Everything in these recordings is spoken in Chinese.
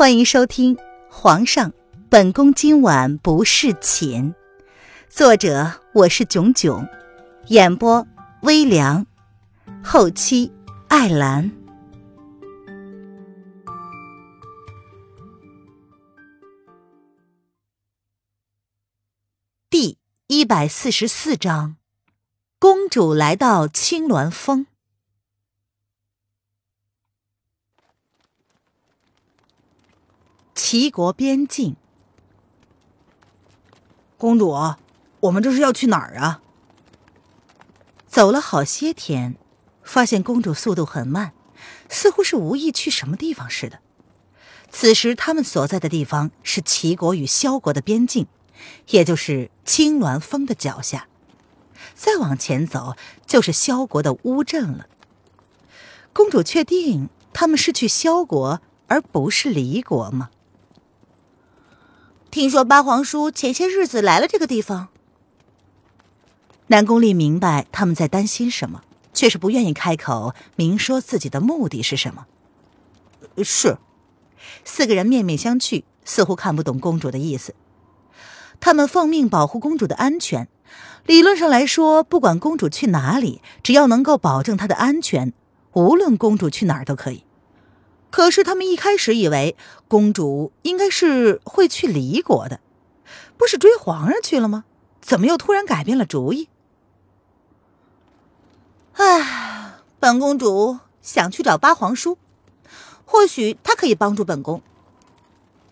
欢迎收听《皇上，本宫今晚不侍寝》，作者我是囧囧，演播微凉，后期艾兰。第一百四十四章，公主来到青鸾峰。齐国边境，公主，我们这是要去哪儿啊？走了好些天，发现公主速度很慢，似乎是无意去什么地方似的。此时他们所在的地方是齐国与萧国的边境，也就是青鸾峰的脚下。再往前走就是萧国的乌镇了。公主确定他们是去萧国，而不是离国吗？听说八皇叔前些日子来了这个地方。南宫丽明白他们在担心什么，却是不愿意开口明说自己的目的是什么。是，四个人面面相觑，似乎看不懂公主的意思。他们奉命保护公主的安全，理论上来说，不管公主去哪里，只要能够保证她的安全，无论公主去哪儿都可以。可是他们一开始以为公主应该是会去离国的，不是追皇上去了吗？怎么又突然改变了主意？唉，本公主想去找八皇叔，或许他可以帮助本宫。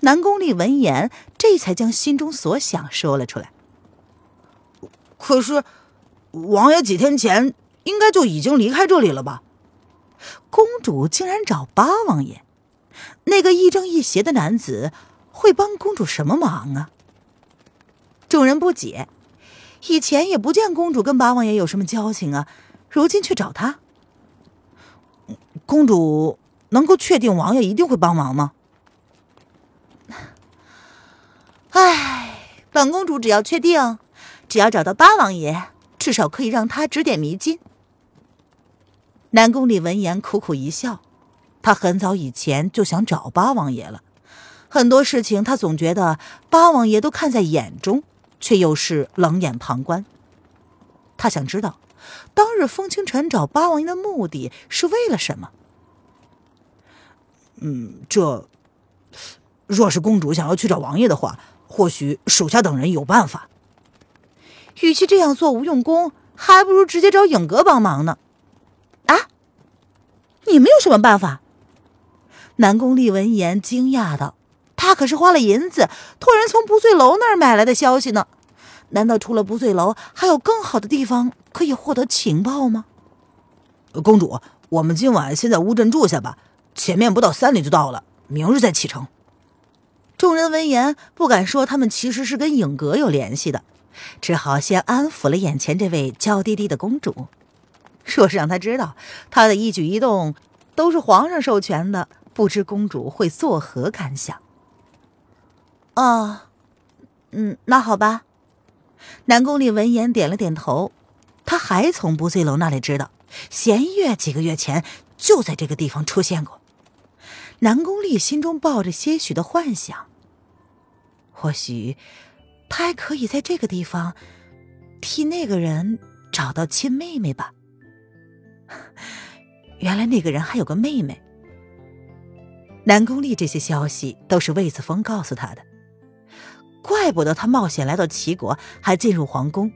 南宫丽闻言，这才将心中所想说了出来。可是，王爷几天前应该就已经离开这里了吧？公主竟然找八王爷，那个亦正亦邪的男子会帮公主什么忙啊？众人不解，以前也不见公主跟八王爷有什么交情啊，如今去找他。公主能够确定王爷一定会帮忙吗？唉，本公主只要确定，只要找到八王爷，至少可以让他指点迷津。南宫里闻言苦苦一笑，他很早以前就想找八王爷了，很多事情他总觉得八王爷都看在眼中，却又是冷眼旁观。他想知道，当日风清晨找八王爷的目的是为了什么？嗯，这若是公主想要去找王爷的话，或许属下等人有办法。与其这样做无用功，还不如直接找影阁帮忙呢。你们有什么办法？南宫丽闻言惊讶道：“他可是花了银子托人从不醉楼那儿买来的消息呢。难道除了不醉楼，还有更好的地方可以获得情报吗？”公主，我们今晚先在乌镇住下吧，前面不到三里就到了，明日再启程。众人闻言不敢说他们其实是跟影阁有联系的，只好先安抚了眼前这位娇滴滴的公主。若是让他知道他的一举一动都是皇上授权的，不知公主会作何感想？哦，嗯，那好吧。南宫丽闻言点了点头。他还从不醉楼那里知道，弦月几个月前就在这个地方出现过。南宫丽心中抱着些许的幻想，或许他还可以在这个地方替那个人找到亲妹妹吧。原来那个人还有个妹妹。南宫丽这些消息都是魏子峰告诉他的，怪不得他冒险来到齐国，还进入皇宫，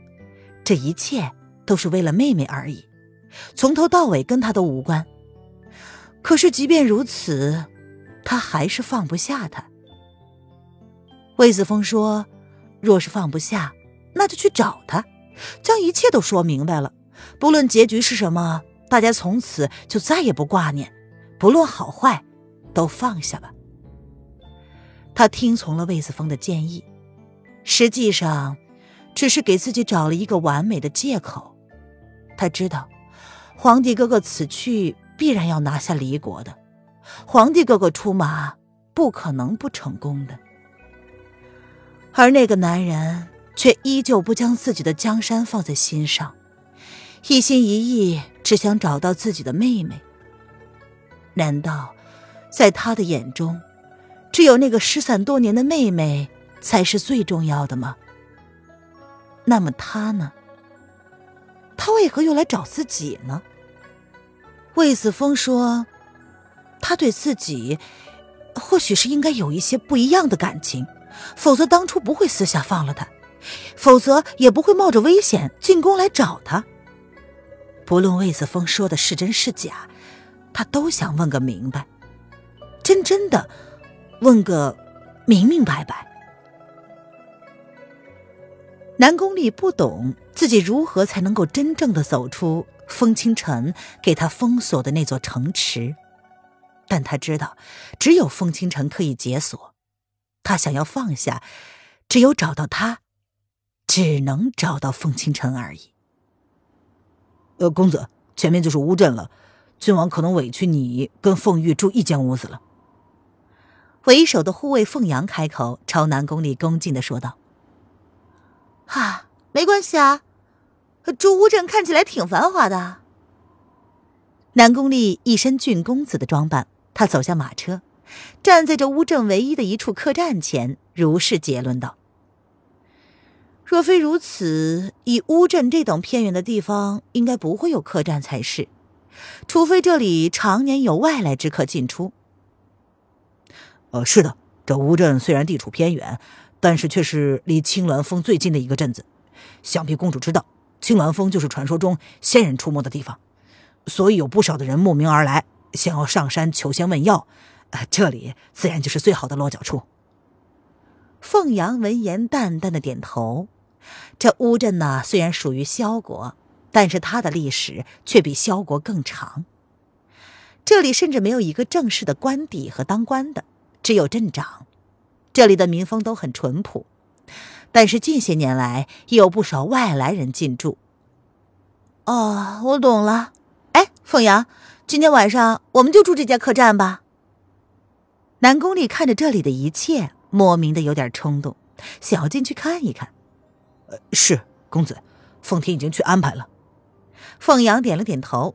这一切都是为了妹妹而已，从头到尾跟他都无关。可是即便如此，他还是放不下他。魏子峰说：“若是放不下，那就去找他，将一切都说明白了，不论结局是什么。”大家从此就再也不挂念，不论好坏，都放下吧。他听从了魏子峰的建议，实际上，只是给自己找了一个完美的借口。他知道，皇帝哥哥此去必然要拿下离国的，皇帝哥哥出马不可能不成功的。而那个男人却依旧不将自己的江山放在心上。一心一意只想找到自己的妹妹。难道，在他的眼中，只有那个失散多年的妹妹才是最重要的吗？那么他呢？他为何又来找自己呢？魏子峰说，他对自己或许是应该有一些不一样的感情，否则当初不会私下放了他，否则也不会冒着危险进宫来找他。不论魏子峰说的是真是假，他都想问个明白，真真的问个明明白白。南宫丽不懂自己如何才能够真正的走出风清晨给他封锁的那座城池，但他知道，只有风清晨可以解锁。他想要放下，只有找到他，只能找到风清晨而已。呃，公子，前面就是乌镇了，郡王可能委屈你跟凤玉住一间屋子了。为首的护卫凤阳开口，朝南宫里恭敬的说道。啊，没关系啊，住乌镇看起来挺繁华的。南宫丽一身郡公子的装扮，他走下马车，站在这乌镇唯一的一处客栈前，如是结论道：“若非如此，以乌镇这等偏远的地方，应该不会有客栈才是，除非这里常年有外来之客进出。”呃，是的，这乌镇虽然地处偏远。但是却是离青鸾峰最近的一个镇子，想必公主知道，青鸾峰就是传说中仙人出没的地方，所以有不少的人慕名而来，想要上山求仙问药，这里自然就是最好的落脚处。凤阳闻言淡淡的点头。这乌镇呢，虽然属于萧国，但是它的历史却比萧国更长。这里甚至没有一个正式的官邸和当官的，只有镇长。这里的民风都很淳朴，但是近些年来也有不少外来人进驻。哦，我懂了。哎，凤阳，今天晚上我们就住这家客栈吧。南宫丽看着这里的一切，莫名的有点冲动，想要进去看一看。是公子，奉天已经去安排了。凤阳点了点头，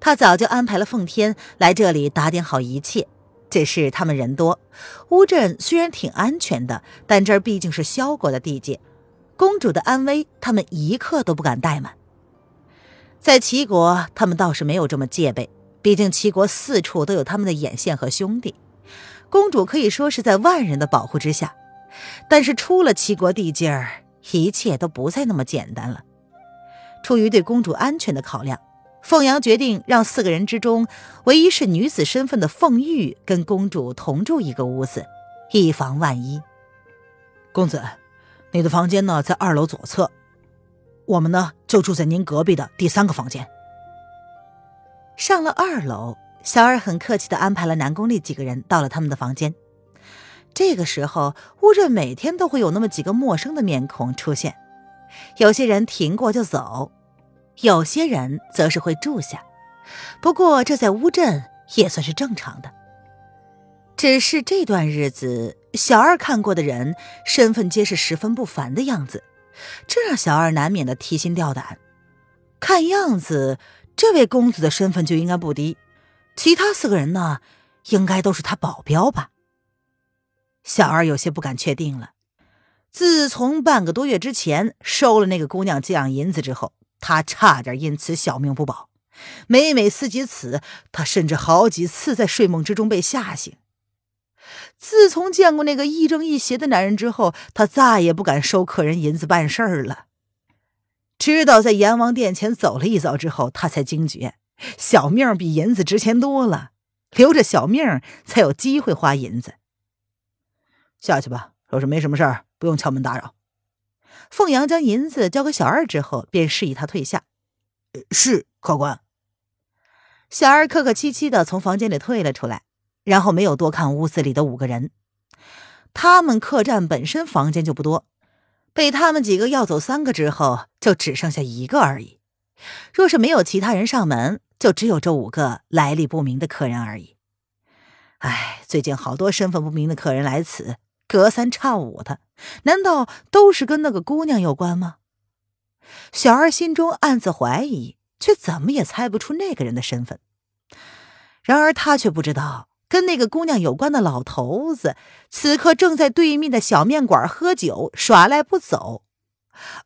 他早就安排了奉天来这里打点好一切。只是他们人多，乌镇虽然挺安全的，但这儿毕竟是萧国的地界，公主的安危他们一刻都不敢怠慢。在齐国，他们倒是没有这么戒备，毕竟齐国四处都有他们的眼线和兄弟，公主可以说是在万人的保护之下。但是出了齐国地界儿，一切都不再那么简单了。出于对公主安全的考量。凤阳决定让四个人之中唯一是女子身份的凤玉跟公主同住一个屋子，以防万一。公子，你的房间呢在二楼左侧，我们呢就住在您隔壁的第三个房间。上了二楼，小二很客气的安排了南宫丽几个人到了他们的房间。这个时候，乌镇每天都会有那么几个陌生的面孔出现，有些人停过就走。有些人则是会住下，不过这在乌镇也算是正常的。只是这段日子，小二看过的人身份皆是十分不凡的样子，这让小二难免的提心吊胆。看样子，这位公子的身份就应该不低，其他四个人呢，应该都是他保镖吧？小二有些不敢确定了。自从半个多月之前收了那个姑娘这样银子之后。他差点因此小命不保，每每思及此，他甚至好几次在睡梦之中被吓醒。自从见过那个亦正亦邪的男人之后，他再也不敢收客人银子办事儿了。直到在阎王殿前走了一遭之后，他才惊觉小命比银子值钱多了，留着小命才有机会花银子。下去吧，若是没什么事儿，不用敲门打扰。凤阳将银子交给小二之后，便示意他退下。是客官。小二客客气气的从房间里退了出来，然后没有多看屋子里的五个人。他们客栈本身房间就不多，被他们几个要走三个之后，就只剩下一个而已。若是没有其他人上门，就只有这五个来历不明的客人而已。唉，最近好多身份不明的客人来此。隔三差五的，难道都是跟那个姑娘有关吗？小二心中暗自怀疑，却怎么也猜不出那个人的身份。然而他却不知道，跟那个姑娘有关的老头子，此刻正在对面的小面馆喝酒耍赖不走，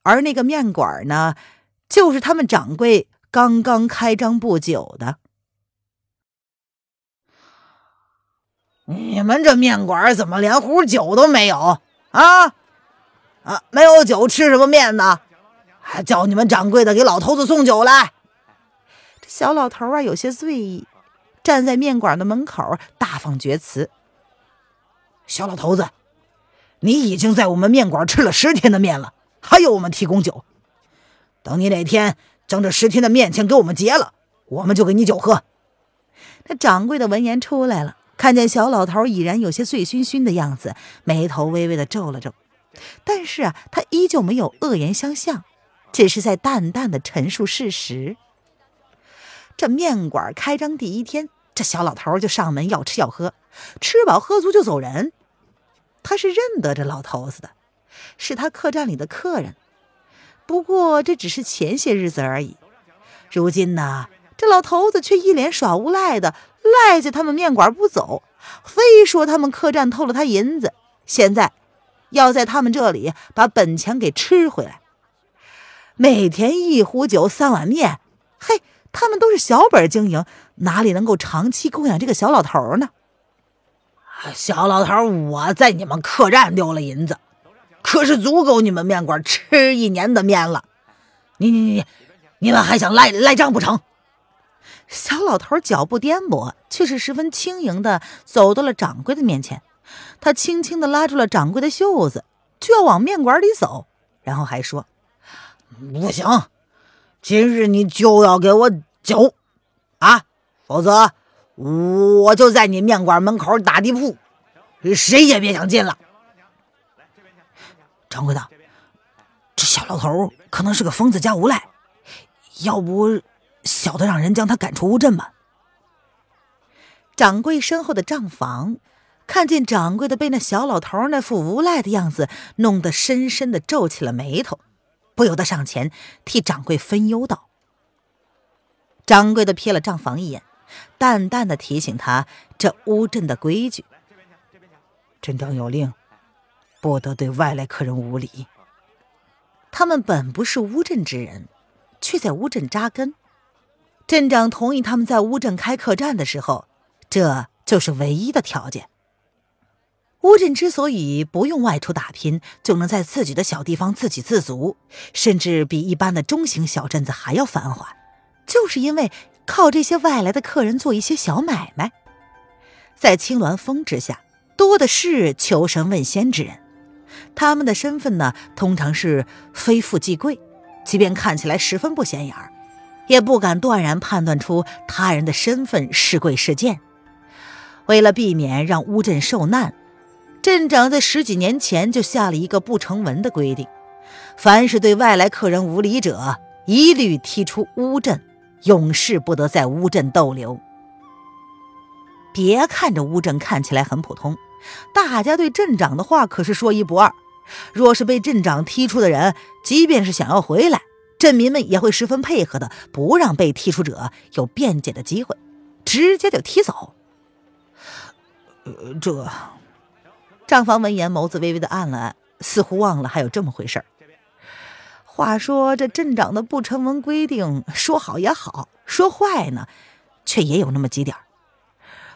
而那个面馆呢，就是他们掌柜刚刚开张不久的。你们这面馆怎么连壶酒都没有啊？啊，没有酒吃什么面呢？还叫你们掌柜的给老头子送酒来。这小老头啊，有些醉意，站在面馆的门口大放厥词：“小老头子，你已经在我们面馆吃了十天的面了，还要我们提供酒？等你哪天将这十天的面钱给我们结了，我们就给你酒喝。”那掌柜的闻言出来了。看见小老头已然有些醉醺醺的样子，眉头微微的皱了皱，但是啊，他依旧没有恶言相向，只是在淡淡的陈述事实。这面馆开张第一天，这小老头就上门要吃要喝，吃饱喝足就走人。他是认得这老头子的，是他客栈里的客人。不过这只是前些日子而已，如今呢，这老头子却一脸耍无赖的。赖在他们面馆不走，非说他们客栈偷了他银子，现在要在他们这里把本钱给吃回来。每天一壶酒三碗面，嘿，他们都是小本经营，哪里能够长期供养这个小老头呢？小老头，我在你们客栈丢了银子，可是足够你们面馆吃一年的面了。你你你，你们还想赖赖账不成？小老头脚步颠簸，却是十分轻盈的走到了掌柜的面前。他轻轻的拉住了掌柜的袖子，就要往面馆里走，然后还说：“不行，今日你就要给我酒啊，否则我就在你面馆门口打地铺，谁也别想进了。”掌柜的，这小老头可能是个疯子加无赖，要不……小的让人将他赶出乌镇吧。掌柜身后的账房看见掌柜的被那小老头那副无赖的样子弄得深深的皱起了眉头，不由得上前替掌柜分忧道：“掌柜的瞥了账房一眼，淡淡的提醒他这乌镇的规矩。镇长有令，不得对外来客人无礼。他们本不是乌镇之人，却在乌镇扎根。”镇长同意他们在乌镇开客栈的时候，这就是唯一的条件。乌镇之所以不用外出打拼就能在自己的小地方自给自足，甚至比一般的中型小镇子还要繁华，就是因为靠这些外来的客人做一些小买卖。在青鸾峰之下，多的是求神问仙之人，他们的身份呢，通常是非富即贵，即便看起来十分不显眼儿。也不敢断然判断出他人的身份是贵是贱。为了避免让乌镇受难，镇长在十几年前就下了一个不成文的规定：凡是对外来客人无礼者，一律踢出乌镇，永世不得在乌镇逗留。别看这乌镇看起来很普通，大家对镇长的话可是说一不二。若是被镇长踢出的人，即便是想要回来，镇民们也会十分配合的，不让被踢出者有辩解的机会，直接就踢走。呃，这账房闻言，眸子微微的暗了暗，似乎忘了还有这么回事儿。话说这镇长的不成文规定，说好也好，说坏呢，却也有那么几点儿，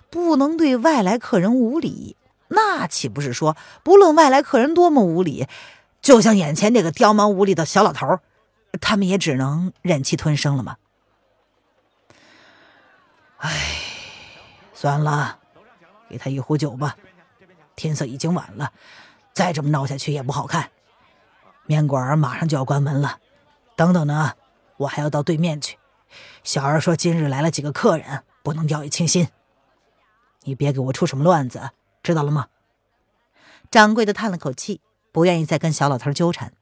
不能对外来客人无礼。那岂不是说，不论外来客人多么无礼，就像眼前这个刁蛮无礼的小老头儿？他们也只能忍气吞声了吗？唉，算了，给他一壶酒吧。天色已经晚了，再这么闹下去也不好看。面馆马上就要关门了。等等呢，我还要到对面去。小二说今日来了几个客人，不能掉以轻心。你别给我出什么乱子，知道了吗？掌柜的叹了口气，不愿意再跟小老头纠缠，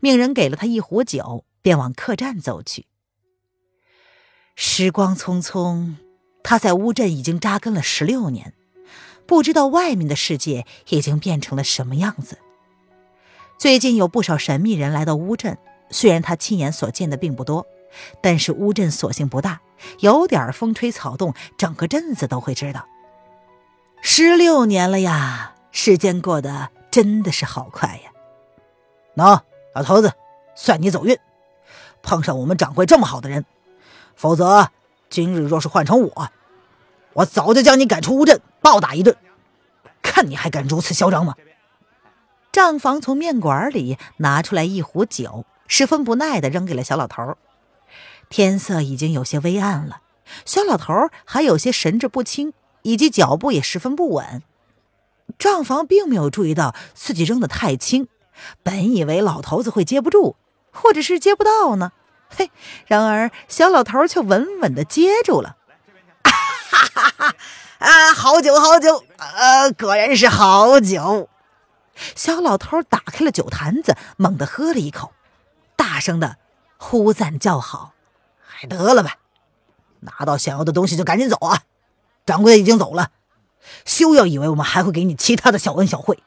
命人给了他一壶酒。便往客栈走去。时光匆匆，他在乌镇已经扎根了十六年，不知道外面的世界已经变成了什么样子。最近有不少神秘人来到乌镇，虽然他亲眼所见的并不多，但是乌镇所幸不大，有点风吹草动，整个镇子都会知道。十六年了呀，时间过得真的是好快呀。喏，老头子，算你走运，碰上我们掌柜这么好的人，否则今日若是换成我，我早就将你赶出乌镇，暴打一顿。看你还敢如此嚣张吗？账房从面馆里拿出来一壶酒，十分不耐的扔给了小老头。天色已经有些微暗了，小老头还有些神志不清。以及脚步也十分不稳，账房并没有注意到自己扔的太轻，本以为老头子会接不住，或者是接不到呢。嘿，然而小老头却稳稳的接住了。哈哈哈！啊，好酒好酒，呃，果然是好酒。小老头打开了酒坛子，猛地喝了一口，大声的呼赞叫好。还得了吧，拿到想要的东西就赶紧走啊！掌柜的已经走了，休要以为我们还会给你其他的小恩小惠。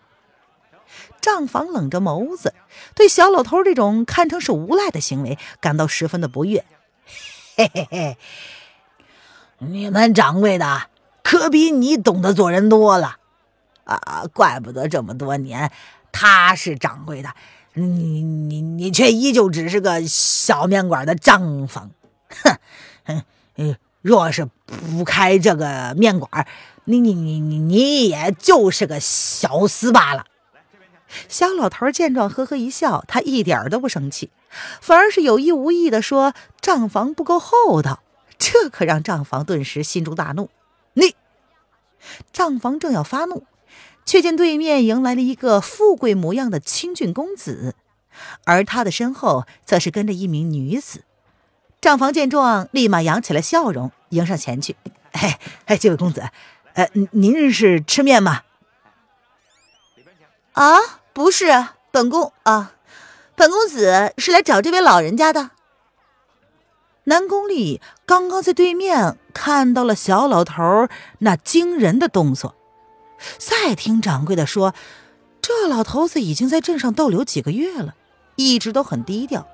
账房冷着眸子，对小老头这种堪称是无赖的行为感到十分的不悦。嘿嘿嘿，你们掌柜的可比你懂得做人多了啊！怪不得这么多年他是掌柜的，你你你却依旧只是个小面馆的账房。哼，嗯嗯。若是不开这个面馆，你你你你你也就是个小厮罢了。小老头见状，呵呵一笑，他一点都不生气，反而是有意无意的说：“账房不够厚道。”这可让账房顿时心中大怒。你，账房正要发怒，却见对面迎来了一个富贵模样的清俊公子，而他的身后则是跟着一名女子。账房见状，立马扬起了笑容，迎上前去。哎哎，这位公子，呃，您是吃面吗？啊，不是，本宫啊，本公子是来找这位老人家的。南宫丽刚刚在对面看到了小老头那惊人的动作，再听掌柜的说，这老头子已经在镇上逗留几个月了，一直都很低调。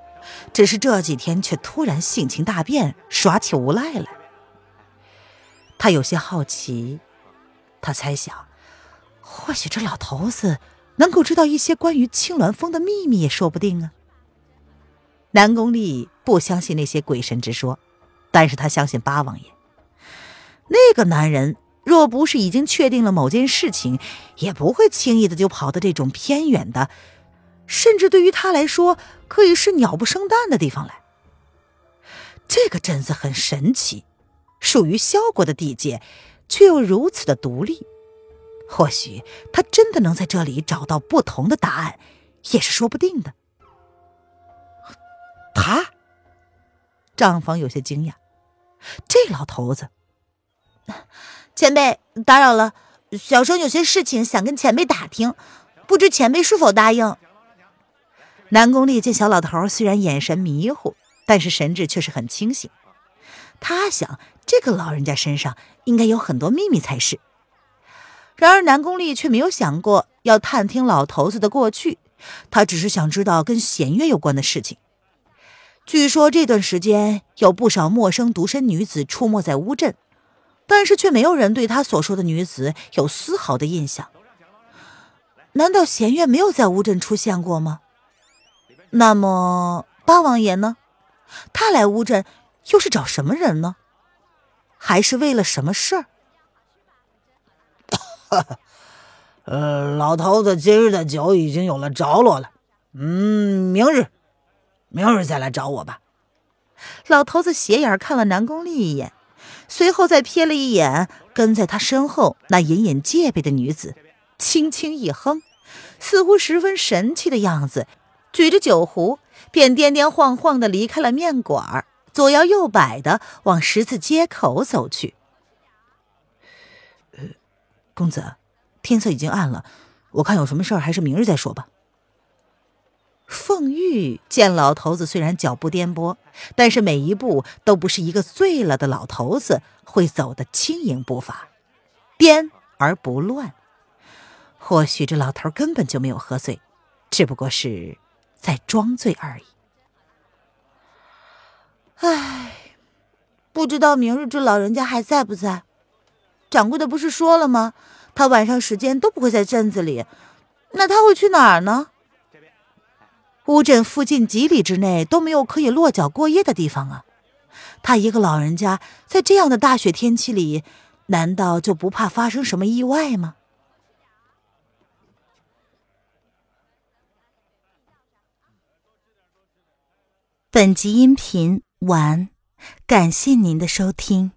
只是这几天却突然性情大变，耍起无赖来。他有些好奇，他猜想，或许这老头子能够知道一些关于青鸾峰的秘密也说不定啊。南宫丽不相信那些鬼神之说，但是他相信八王爷。那个男人若不是已经确定了某件事情，也不会轻易的就跑到这种偏远的。甚至对于他来说，可以是鸟不生蛋的地方来。这个镇子很神奇，属于萧国的地界，却又如此的独立。或许他真的能在这里找到不同的答案，也是说不定的。他，账房有些惊讶，这老头子，前辈打扰了，小生有些事情想跟前辈打听，不知前辈是否答应。南宫丽见小老头虽然眼神迷糊，但是神智却是很清醒。他想，这个老人家身上应该有很多秘密才是。然而，南宫丽却没有想过要探听老头子的过去，他只是想知道跟弦月有关的事情。据说这段时间有不少陌生独身女子出没在乌镇，但是却没有人对他所说的女子有丝毫的印象。难道弦月没有在乌镇出现过吗？那么八王爷呢？他来乌镇又是找什么人呢？还是为了什么事儿？哈 哈呃，老头子今日的酒已经有了着落了。嗯，明日，明日再来找我吧。老头子斜眼看了南宫丽一眼，随后再瞥了一眼跟在他身后那隐隐戒备的女子，轻轻一哼，似乎十分神气的样子。举着酒壶，便颠颠晃晃的离开了面馆，左摇右摆的往十字街口走去。公子，天色已经暗了，我看有什么事儿还是明日再说吧。凤玉见老头子虽然脚步颠簸，但是每一步都不是一个醉了的老头子会走的轻盈步伐，颠而不乱。或许这老头根本就没有喝醉，只不过是。在装醉而已。唉，不知道明日这老人家还在不在？掌柜的不是说了吗？他晚上时间都不会在镇子里，那他会去哪儿呢？乌镇附近几里之内都没有可以落脚过夜的地方啊！他一个老人家在这样的大雪天气里，难道就不怕发生什么意外吗？本集音频完，感谢您的收听。